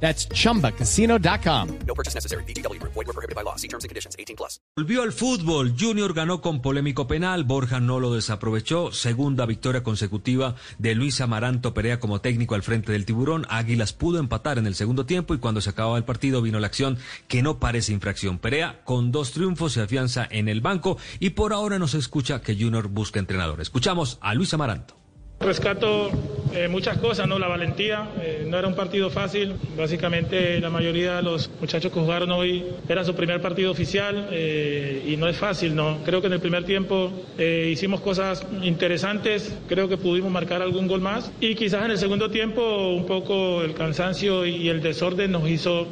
That's chumbacasino.com. No purchase necessary. BGW. Void were prohibited by law. See terms and conditions. 18 plus. Volvió al fútbol. Junior ganó con polémico penal. Borja no lo desaprovechó. Segunda victoria consecutiva de Luis Amaranto Perea como técnico al frente del tiburón. Águilas pudo empatar en el segundo tiempo y cuando se acababa el partido vino la acción que no parece infracción. Perea con dos triunfos se afianza en el banco y por ahora no se escucha que Junior busca entrenador. Escuchamos a Luis Amaranto. Rescato eh, muchas cosas, ¿no? La valentía, eh, no era un partido fácil. Básicamente la mayoría de los muchachos que jugaron hoy era su primer partido oficial eh, y no es fácil, ¿no? Creo que en el primer tiempo hicimos cosas interesantes, creo que pudimos marcar algún gol más y quizás en el segundo tiempo un poco el cansancio y el desorden nos hizo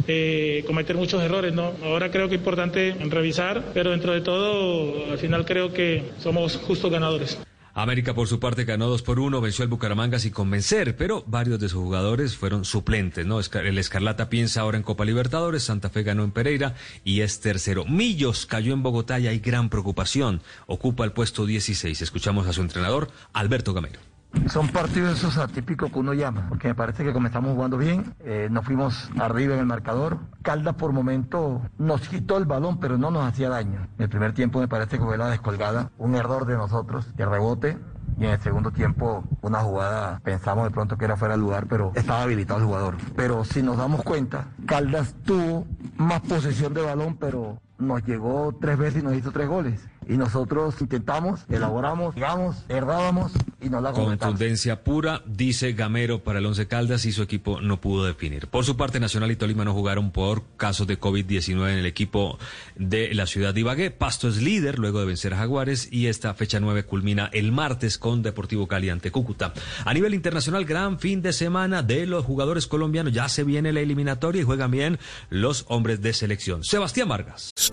cometer muchos errores, ¿no? Ahora creo que es importante revisar, pero dentro de todo al final creo que somos justos ganadores. América, por su parte, ganó 2 por 1, venció al Bucaramanga sin convencer, pero varios de sus jugadores fueron suplentes, ¿no? El Escarlata piensa ahora en Copa Libertadores, Santa Fe ganó en Pereira y es tercero. Millos cayó en Bogotá y hay gran preocupación. Ocupa el puesto 16. Escuchamos a su entrenador, Alberto Gamero. Son partidos esos atípicos que uno llama, porque me parece que comenzamos jugando bien, eh, nos fuimos arriba en el marcador. Caldas por momento nos quitó el balón, pero no nos hacía daño. En el primer tiempo me parece que fue la descolgada, un error de nosotros, de rebote. Y en el segundo tiempo, una jugada, pensamos de pronto que era fuera de lugar, pero estaba habilitado el jugador. Pero si nos damos cuenta, Caldas tuvo más posesión de balón, pero nos llegó tres veces y nos hizo tres goles. Y nosotros intentamos, elaboramos, llegamos, errábamos y nos la. Contundencia pura, dice Gamero para el Once Caldas y su equipo no pudo definir. Por su parte, Nacional y Tolima no jugaron por casos de COVID-19 en el equipo de la ciudad de Ibagué. Pasto es líder luego de vencer a Jaguares y esta fecha 9 culmina el martes con Deportivo Cali ante Cúcuta. A nivel internacional, gran fin de semana de los jugadores colombianos. Ya se viene la eliminatoria y juegan bien los hombres de selección. Sebastián Vargas.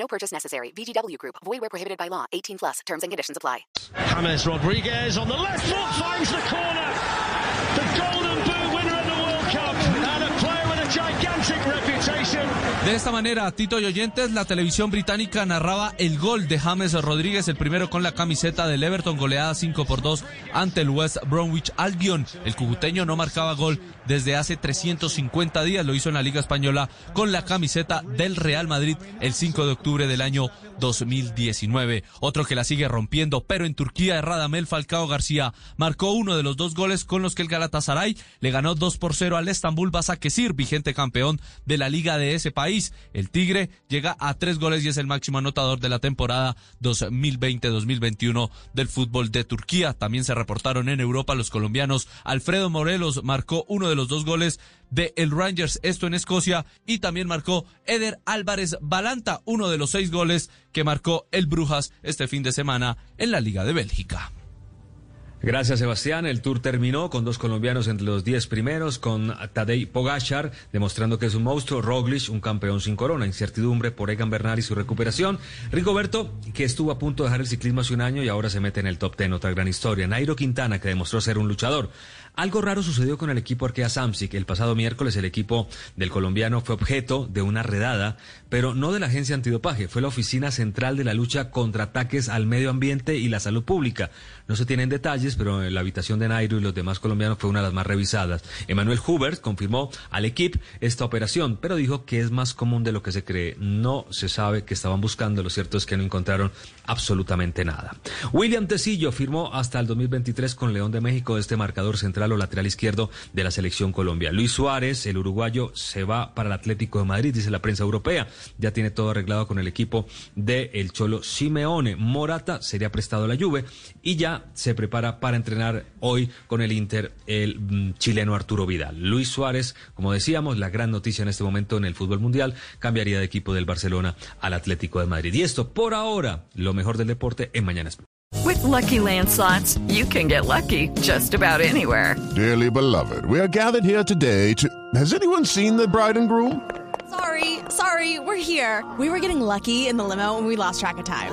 No purchase necessary. VGW Group. Void where prohibited by law. 18 plus. Terms and conditions apply. James Rodriguez on the left foot finds the corner. The Golden Boot winner of the World Cup and a player with a gigantic reputation. De esta manera, Tito y oyentes, la televisión británica narraba el gol de James Rodríguez, el primero con la camiseta del Everton, goleada 5 por 2 ante el West Bromwich Albion. El cucuteño no marcaba gol desde hace 350 días, lo hizo en la Liga Española con la camiseta del Real Madrid el 5 de octubre del año 2019. Otro que la sigue rompiendo, pero en Turquía, Radamel Falcao García marcó uno de los dos goles con los que el Galatasaray le ganó 2 por 0 al Estambul Basaksehir, vigente campeón de la liga de ese país. El Tigre llega a tres goles y es el máximo anotador de la temporada 2020-2021 del fútbol de Turquía. También se reportaron en Europa los colombianos. Alfredo Morelos marcó uno de los dos goles de el Rangers, esto en Escocia, y también marcó Eder Álvarez Balanta, uno de los seis goles que marcó el Brujas este fin de semana en la Liga de Bélgica. Gracias, Sebastián. El tour terminó con dos colombianos entre los diez primeros, con Tadej Pogachar demostrando que es un monstruo, Roglic, un campeón sin corona, incertidumbre por Egan Bernal y su recuperación, Rigoberto, que estuvo a punto de dejar el ciclismo hace un año y ahora se mete en el top ten, otra gran historia, Nairo Quintana, que demostró ser un luchador. Algo raro sucedió con el equipo Arkea Samsic. El pasado miércoles el equipo del colombiano fue objeto de una redada, pero no de la agencia antidopaje, fue la Oficina Central de la Lucha contra Ataques al Medio Ambiente y la Salud Pública. No se tienen detalles pero la habitación de Nairo y los demás colombianos fue una de las más revisadas. Emmanuel Hubert confirmó al equipo esta operación, pero dijo que es más común de lo que se cree. No se sabe que estaban buscando, lo cierto es que no encontraron absolutamente nada. William Tecillo firmó hasta el 2023 con León de México este marcador central o lateral izquierdo de la selección Colombia. Luis Suárez, el uruguayo, se va para el Atlético de Madrid, dice la prensa europea. Ya tiene todo arreglado con el equipo de el Cholo Simeone. Morata sería prestado a la Juve y ya se prepara para entrenar hoy con el Inter el mm, chileno Arturo Vidal. Luis Suárez, como decíamos, la gran noticia en este momento en el fútbol mundial, cambiaría de equipo del Barcelona al Atlético de Madrid. Y esto, por ahora, lo mejor del deporte en Mañana With lucky landslots, you can get lucky just about anywhere. Dearly beloved, we are gathered here today to. Has anyone seen the bride and groom? Sorry, sorry, we're here. We were getting lucky in the limo and we lost track of time.